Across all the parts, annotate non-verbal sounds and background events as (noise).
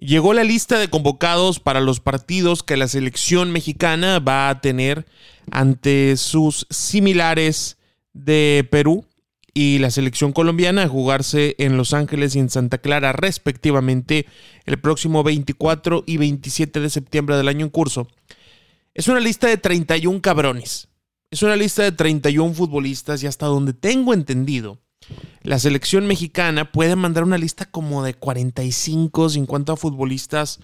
Llegó la lista de convocados para los partidos que la selección mexicana va a tener ante sus similares de Perú y la selección colombiana a jugarse en Los Ángeles y en Santa Clara respectivamente el próximo 24 y 27 de septiembre del año en curso. Es una lista de 31 cabrones. Es una lista de 31 futbolistas y hasta donde tengo entendido, la selección mexicana puede mandar una lista como de 45, 50 futbolistas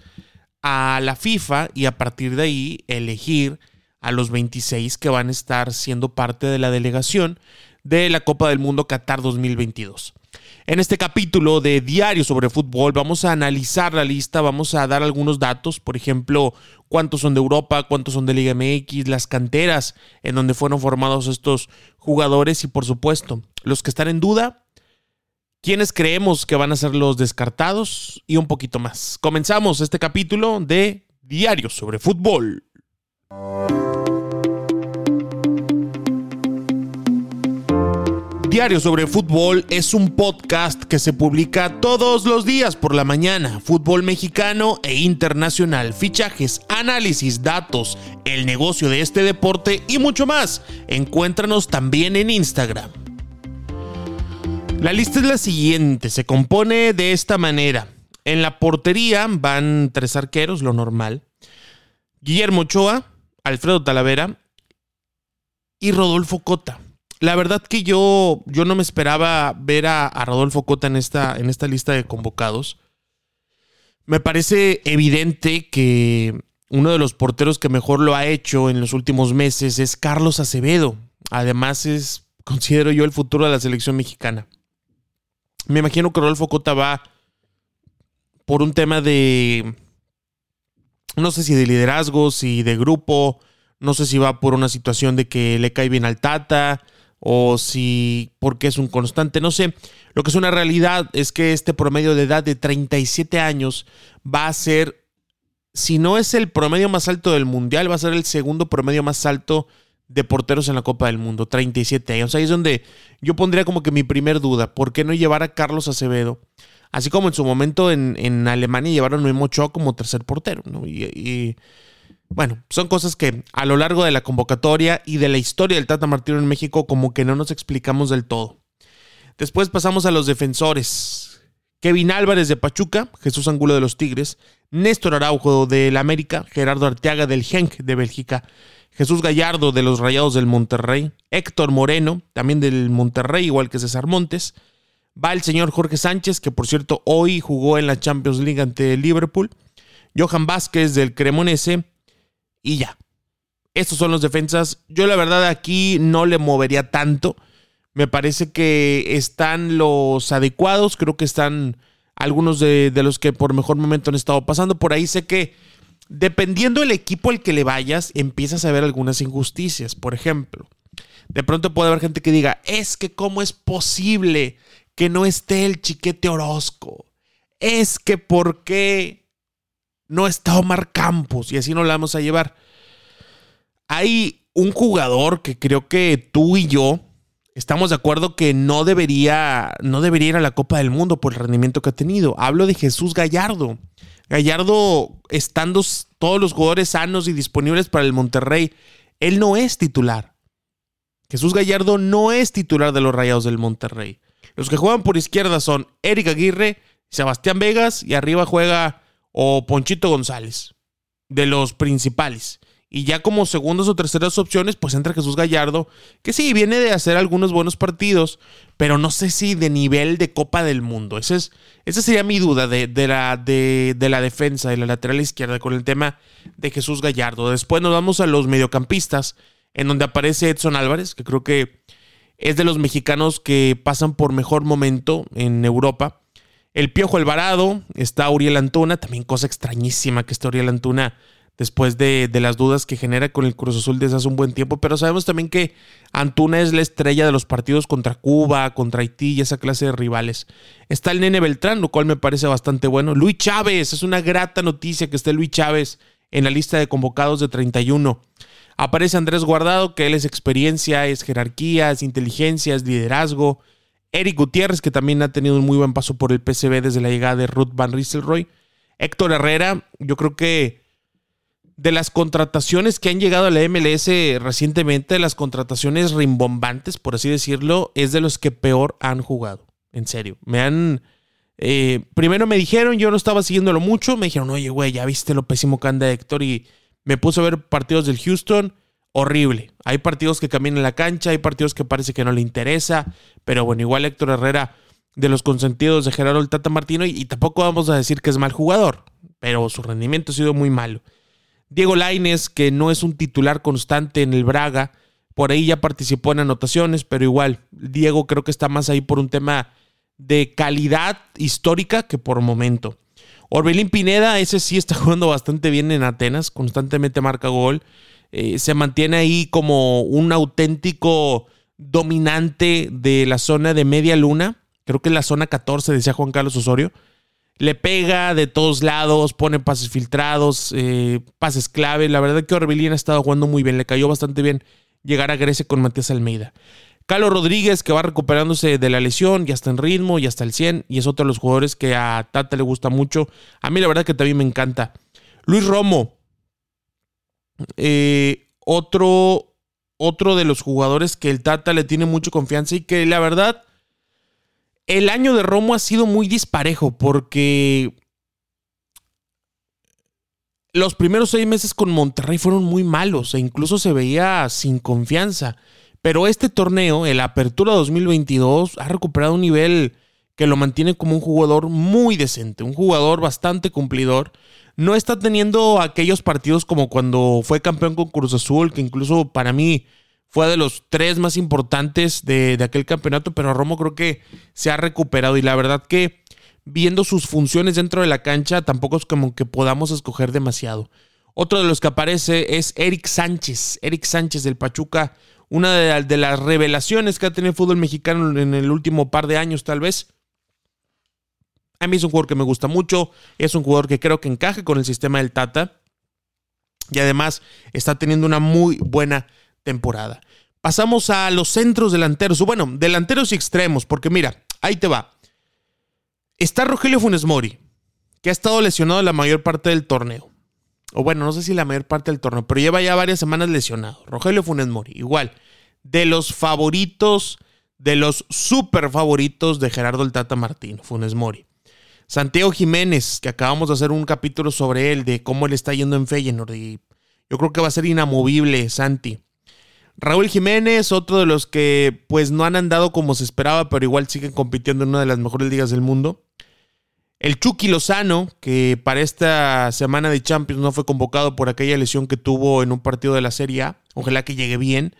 a la FIFA y a partir de ahí elegir a los 26 que van a estar siendo parte de la delegación de la Copa del Mundo Qatar 2022. En este capítulo de Diario sobre Fútbol vamos a analizar la lista, vamos a dar algunos datos, por ejemplo, cuántos son de Europa, cuántos son de Liga MX, las canteras en donde fueron formados estos jugadores y por supuesto, los que están en duda, quiénes creemos que van a ser los descartados y un poquito más. Comenzamos este capítulo de Diario sobre Fútbol. Diario sobre Fútbol es un podcast que se publica todos los días por la mañana. Fútbol mexicano e internacional, fichajes, análisis, datos, el negocio de este deporte y mucho más. Encuéntranos también en Instagram. La lista es la siguiente, se compone de esta manera. En la portería van tres arqueros, lo normal. Guillermo Ochoa, Alfredo Talavera y Rodolfo Cota. La verdad que yo, yo no me esperaba ver a, a, Rodolfo Cota en esta, en esta lista de convocados. Me parece evidente que uno de los porteros que mejor lo ha hecho en los últimos meses es Carlos Acevedo. Además es, considero yo, el futuro de la selección mexicana. Me imagino que Rodolfo Cota va por un tema de, no sé si de liderazgo, si de grupo, no sé si va por una situación de que le cae bien al Tata o si porque es un constante, no sé. Lo que es una realidad es que este promedio de edad de 37 años va a ser, si no es el promedio más alto del mundial, va a ser el segundo promedio más alto de porteros en la Copa del Mundo, 37 años. Ahí es donde yo pondría como que mi primer duda, ¿por qué no llevar a Carlos Acevedo? Así como en su momento en, en Alemania llevaron a Memo Ochoa como tercer portero, ¿no? y, y bueno, son cosas que a lo largo de la convocatoria y de la historia del Tata Martino en México como que no nos explicamos del todo. Después pasamos a los defensores. Kevin Álvarez de Pachuca, Jesús Angulo de los Tigres, Néstor Araujo del América, Gerardo Arteaga del Genk de Bélgica, Jesús Gallardo de los Rayados del Monterrey, Héctor Moreno, también del Monterrey, igual que César Montes. Va el señor Jorge Sánchez, que por cierto hoy jugó en la Champions League ante Liverpool. Johan Vázquez del Cremonese, y ya. Estos son los defensas. Yo la verdad aquí no le movería tanto. Me parece que están los adecuados. Creo que están algunos de, los que por mejor momento han estado pasando. Por ahí sé que dependiendo del equipo al que le vayas, empiezas a ver algunas injusticias. Por ejemplo, de pronto puede haber gente que diga, es que cómo es posible que no esté el chiquete Orozco. Es que por qué no está Omar Campos y así no la vamos a llevar. Hay un jugador que creo que tú y yo estamos de acuerdo que no debería, no debería ir a la Copa del Mundo por el rendimiento que ha tenido. Hablo de Jesús Gallardo. Gallardo, estando todos los jugadores sanos y disponibles para el Monterrey, él no es titular. Jesús Gallardo no es titular de los Rayados del Monterrey. Los que juegan por izquierda son Eric Aguirre, Sebastián Vegas y arriba juega o Ponchito González, de los principales. Y ya como segundas o terceras opciones, pues entra Jesús Gallardo, que sí, viene de hacer algunos buenos partidos, pero no sé si de nivel de Copa del Mundo. Esa, es, esa sería mi duda de, la, de, de la defensa, de la lateral izquierda, con el tema de Jesús Gallardo. Después nos vamos a los mediocampistas, en donde aparece Edson Álvarez, que creo que es de los mexicanos que pasan por mejor momento en Europa. El Piojo Alvarado, está Uriel Antuna, también cosa extrañísima que esté Uriel Antuna después de, las dudas que genera con el Cruz Azul desde hace un buen tiempo, pero sabemos también que Antuna es la estrella de los partidos contra Cuba, contra Haití y esa clase de rivales. Está el Nene Beltrán, lo cual me parece bastante bueno. Luis Chávez, es una grata noticia que esté Luis Chávez en la lista de convocados de 31. Aparece Andrés Guardado, que él es experiencia, es jerarquía, es inteligencia, es liderazgo. Eric Gutiérrez, que también ha tenido un muy buen paso por el PCB desde la llegada de Ruth Van Ristelrooy. Héctor Herrera, yo creo que de las contrataciones que han llegado a la MLS recientemente, las contrataciones rimbombantes, por así decirlo, es de los que peor han jugado. En serio. Me han. Eh, primero me dijeron, yo no estaba siguiéndolo mucho. Me dijeron, oye, güey, ya viste lo pésimo que anda Héctor. Y me puse a ver partidos del Houston. Horrible. Hay partidos que caminan la cancha, hay partidos que parece que no le interesa. Pero bueno, igual Héctor Herrera, de los consentidos de Gerardo el Tata Martino. y tampoco vamos a decir que es mal jugador. Pero su rendimiento ha sido muy malo. Diego Laines, que no es un titular constante en el Braga, por ahí ya participó en anotaciones, pero igual, Diego creo que está más ahí por un tema de calidad histórica que por momento. Orbelín Pineda, ese sí está (laughs) jugando bastante bien en Atenas, constantemente marca gol, eh, se mantiene ahí como un auténtico dominante de la zona de media luna, creo que es la zona 14, decía Juan Carlos Osorio le pega de todos lados, pone pases filtrados, eh, pases clave. La verdad que Orbelín ha estado jugando muy bien, le cayó bastante bien llegar a Grecia con Matías Almeida. Carlos Rodríguez, que va recuperándose de la lesión, ya está en ritmo, ya está al 100, y es otro de los jugadores que a Tata le gusta mucho. A mí la verdad que también me encanta. Luis Romo, eh, otro, otro de los jugadores que el Tata le tiene mucha confianza y que la verdad el año de Romo ha sido muy disparejo porque los primeros seis meses con Monterrey fueron muy malos e incluso se veía sin confianza. Pero este torneo, el Apertura 2022, ha recuperado un nivel que lo mantiene como un jugador muy decente, un jugador bastante cumplidor. No está teniendo aquellos partidos como cuando fue campeón con Cruz Azul, que incluso para mí fue de los tres más importantes de, aquel campeonato, pero Romo creo que se ha recuperado y la verdad que viendo sus funciones dentro de la cancha tampoco es como que podamos escoger demasiado. Otro de los que aparece es Eric Sánchez, Eric Sánchez del Pachuca, una de, las revelaciones que ha tenido el fútbol mexicano en el último par de años tal vez. A mí es un jugador que me gusta mucho, es un jugador que creo que encaje con el sistema del Tata y además está teniendo una muy buena temporada. Pasamos a los centros delanteros, bueno, delanteros y extremos, porque mira, ahí te va. Está Rogelio Funes Mori, que ha estado lesionado la mayor parte del torneo. O bueno, no sé si la mayor parte del torneo, pero lleva ya varias semanas lesionado. Rogelio Funes Mori, igual, de los favoritos, de los super favoritos de Gerardo el Tata Martín, Funes Mori. Santiago Jiménez, que acabamos de hacer un capítulo sobre él, de cómo él está yendo en Feyenoord. Yo creo que va a ser inamovible, Santi. Raúl Jiménez, otro de los que pues no han andado como se esperaba, pero igual siguen compitiendo en una de las mejores ligas del mundo. El Chucky Lozano, que para esta semana de Champions no fue convocado por aquella lesión que tuvo en un partido de la Serie A. Ojalá que llegue bien.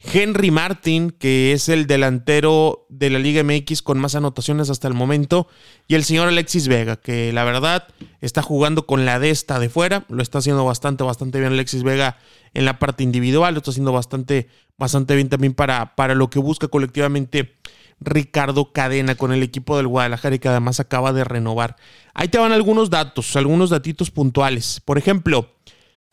Henry Martin, que es el delantero de la Liga MX con más anotaciones hasta el momento, y el señor Alexis Vega, que la verdad está jugando con la desta de fuera, lo está haciendo bastante, bastante bien Alexis Vega en la parte individual, lo está haciendo bastante, bastante bien también para, para lo que busca colectivamente Ricardo Cadena con el equipo del Guadalajara y que además acaba de renovar. Ahí te van algunos datos, algunos datitos puntuales. Por ejemplo,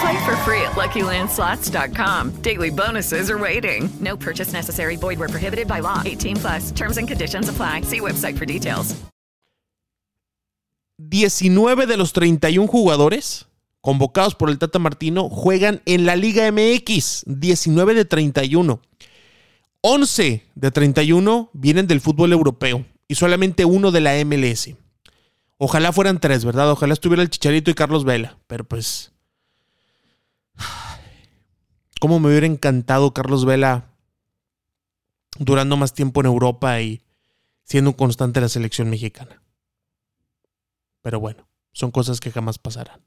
Play for free at LuckyLandSlots.com. Daily bonuses are waiting. No purchase necessary. Void where prohibited by law. 18 plus. Terms and conditions apply. See website for details. 19 de los 31 jugadores convocados por el Tata Martino juegan en la Liga MX. 19 de 31. 11 de 31 vienen del fútbol europeo y solamente uno de la MLS. Ojalá fueran tres, ¿verdad? Ojalá estuviera el Chicharito y Carlos Vela. Pero pues. ¿Cómo me hubiera encantado Carlos Vela durando más tiempo en Europa y siendo un constante la selección mexicana? Pero bueno, son cosas que jamás pasarán.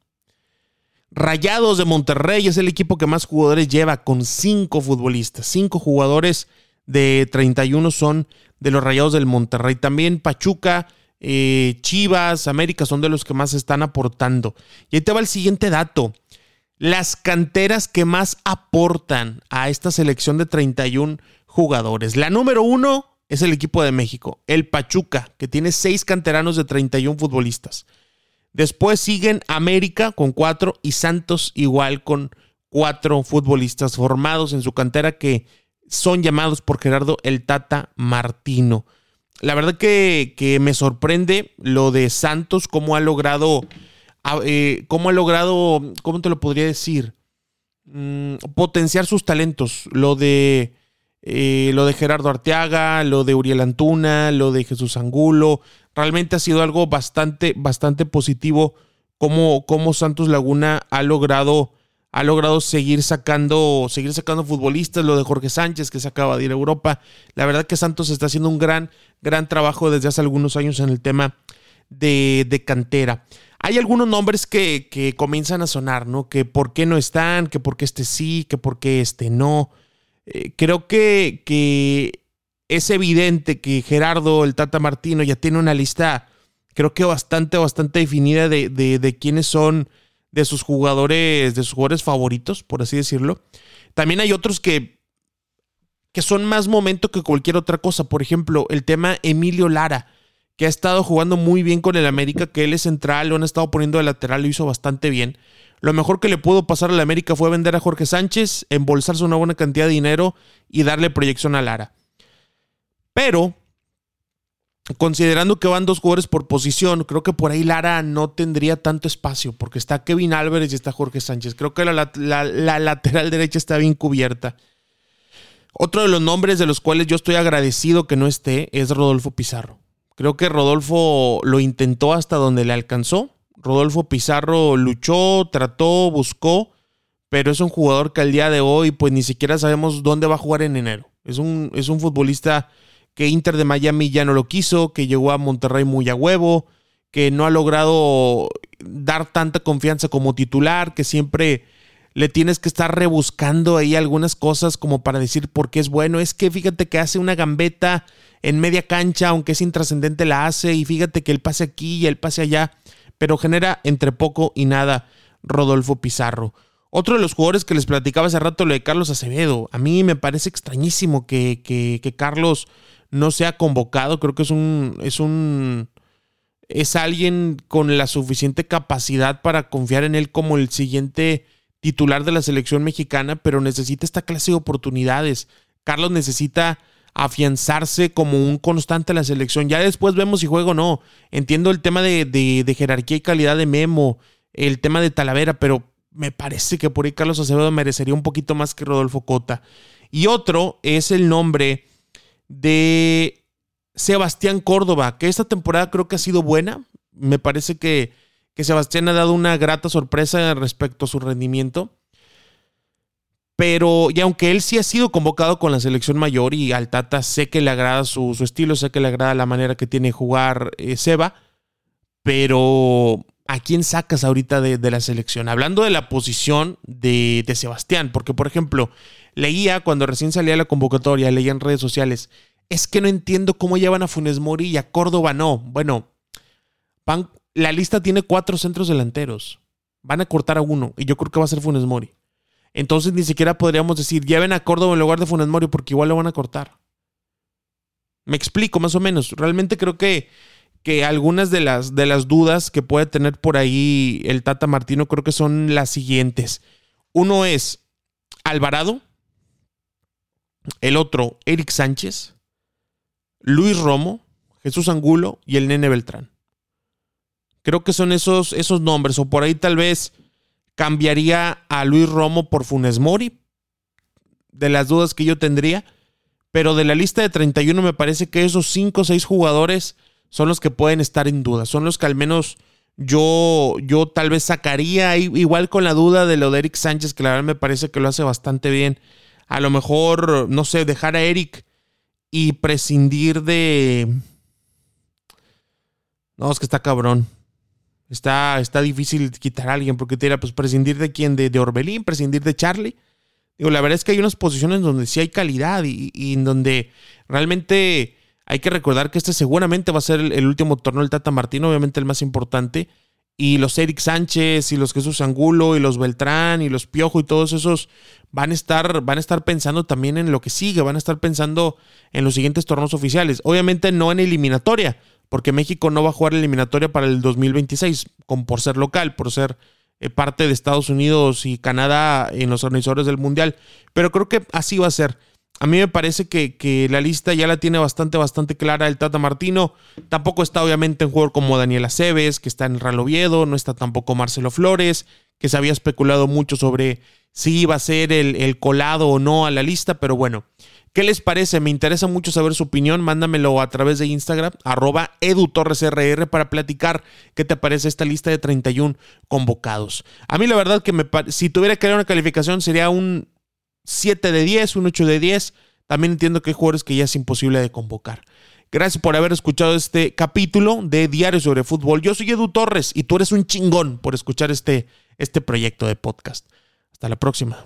Rayados de Monterrey es el equipo que más jugadores lleva con cinco futbolistas. Cinco jugadores de 31 son de los Rayados del Monterrey. También Pachuca, eh, Chivas, América son de los que más están aportando. Y ahí te va el siguiente dato. Las canteras que más aportan a esta selección de 31 jugadores. La número uno es el equipo de México, el Pachuca, que tiene seis canteranos de 31 futbolistas. Después siguen América con cuatro y Santos igual con cuatro futbolistas formados en su cantera que son llamados por Gerardo el Tata Martino. La verdad que, que me sorprende lo de Santos, cómo ha logrado, eh, cómo ha logrado, ¿cómo te lo podría decir? Mm, potenciar sus talentos. Lo de, eh, lo de Gerardo Arteaga, lo de Uriel Antuna, lo de Jesús Angulo. Realmente ha sido algo bastante, bastante positivo cómo, cómo Santos Laguna ha logrado ha logrado seguir sacando, seguir sacando futbolistas, lo de Jorge Sánchez que se acaba de ir a Europa. La verdad que Santos está haciendo un gran, gran trabajo desde hace algunos años en el tema de, de cantera. Hay algunos nombres que, que, comienzan a sonar, ¿no? Que por qué no están, que por qué este sí, que por qué este no. Eh, creo que, es evidente que Gerardo, el Tata Martino, ya tiene una lista, creo que bastante, bastante definida de, de, de quiénes son de sus jugadores, de sus jugadores favoritos, por así decirlo. También hay otros que, que son más momento que cualquier otra cosa. Por ejemplo, el tema Emilio Lara, que ha estado jugando muy bien con el América, que él es central, lo han estado poniendo de lateral, lo hizo bastante bien. Lo mejor que le pudo pasar al América fue vender a Jorge Sánchez, embolsarse una buena cantidad de dinero y darle proyección a Lara. Pero considerando que van dos jugadores por posición, creo que por ahí Lara no tendría tanto espacio, porque está Kevin Álvarez y está Jorge Sánchez. Creo que la, la, lateral derecha está bien cubierta. Otro de los nombres de los cuales yo estoy agradecido que no esté es Rodolfo Pizarro. Creo que Rodolfo lo intentó hasta donde le alcanzó. Rodolfo Pizarro luchó, trató, buscó, pero es un jugador que al día de hoy pues ni siquiera sabemos dónde va a jugar en enero. Es un, es un futbolista que Inter de Miami ya no lo quiso, que llegó a Monterrey muy a huevo, que no ha logrado dar tanta confianza como titular, que siempre le tienes que estar rebuscando ahí algunas cosas como para decir por qué es bueno. Es que fíjate que hace una gambeta en media cancha, aunque es intrascendente la hace, y fíjate que el pase aquí y el pase allá, pero genera entre poco y nada Rodolfo Pizarro. Otro de los jugadores que les platicaba hace rato, lo de Carlos Acevedo. A mí me parece extrañísimo que, que, que Carlos no se ha convocado. Creo que es un. es un. es alguien con la suficiente capacidad para confiar en él como el siguiente titular de la selección mexicana, pero necesita esta clase de oportunidades. Carlos necesita afianzarse como un constante en la selección. Ya después vemos si juego o no. Entiendo el tema de, de, jerarquía y calidad de Memo, el tema de Talavera, pero me parece que por ahí Carlos Acevedo merecería un poquito más que Rodolfo Cota. Y otro es el nombre de Sebastián Córdoba, que esta temporada creo que ha sido buena. Me parece que, que Sebastián ha dado una grata sorpresa respecto a su rendimiento. Pero, y aunque él sí ha sido convocado con la selección mayor y al Tata sé que le agrada su, su estilo, sé que le agrada la manera que tiene jugar eh, Seba, pero ¿a quién sacas ahorita de, de la selección? Hablando de la posición de, de, Sebastián, porque por ejemplo, leía cuando recién salía la convocatoria, leía en redes sociales, es que no entiendo cómo llevan a Funes Mori y a Córdoba no. Bueno, van, la lista tiene cuatro centros delanteros. Van a cortar a uno y yo creo que va a ser Funes Mori. Entonces ni siquiera podríamos decir, lleven a Córdoba en lugar de Funes Mori porque igual lo van a cortar. Me explico más o menos. Realmente creo que, que algunas de las, de las dudas que puede tener por ahí el Tata Martino creo que son las siguientes. Uno es Alvarado, el otro Eric Sánchez, Luis Romo, Jesús Angulo y el Nene Beltrán. Creo que son esos, esos nombres, o por ahí tal vez cambiaría a Luis Romo por Funes Mori, de las dudas que yo tendría, pero de la lista de 31 me parece que esos 5 o 6 jugadores son los que pueden estar en duda, son los que al menos yo, yo tal vez sacaría, igual con la duda de lo de Eric Sánchez, que la verdad me parece que lo hace bastante bien. A lo mejor, no sé, dejar a Eric y prescindir de... No, es que está cabrón. Está, está difícil quitar a alguien porque te dirá, pues prescindir de quién, de, de Orbelín, prescindir de Charlie. Digo, la verdad es que hay unas posiciones donde sí hay calidad y, en donde realmente hay que recordar que este seguramente va a ser el, último torneo del Tata Martino, obviamente el más importante. Y los Eric Sánchez y los Jesús Angulo y los Beltrán y los Piojo y todos esos van a estar, van a estar pensando también en lo que sigue, van a estar pensando en los siguientes torneos oficiales. Obviamente no en eliminatoria, porque México no va a jugar eliminatoria para el 2026, como por ser local, por ser eh, parte de Estados Unidos y Canadá en los organizadores del Mundial. Pero creo que así va a ser. A mí me parece que, la lista ya la tiene bastante, bastante clara el Tata Martino. Tampoco está obviamente en jugador como Daniel Aceves, que está en Real Oviedo. No está tampoco Marcelo Flores, que se había especulado mucho sobre si iba a ser el colado o no a la lista. Pero bueno, ¿qué les parece? Me interesa mucho saber su opinión. Mándamelo a través de Instagram, arroba edutorresrr, para platicar qué te parece esta lista de 31 convocados. A mí la verdad que me, si tuviera que dar una calificación sería un 7 de 10, un 8 de 10. También entiendo que hay jugadores que ya es imposible de convocar. Gracias por haber escuchado este capítulo de Diario sobre Fútbol. Yo soy Edu Torres y tú eres un chingón por escuchar este, este proyecto de podcast. Hasta la próxima.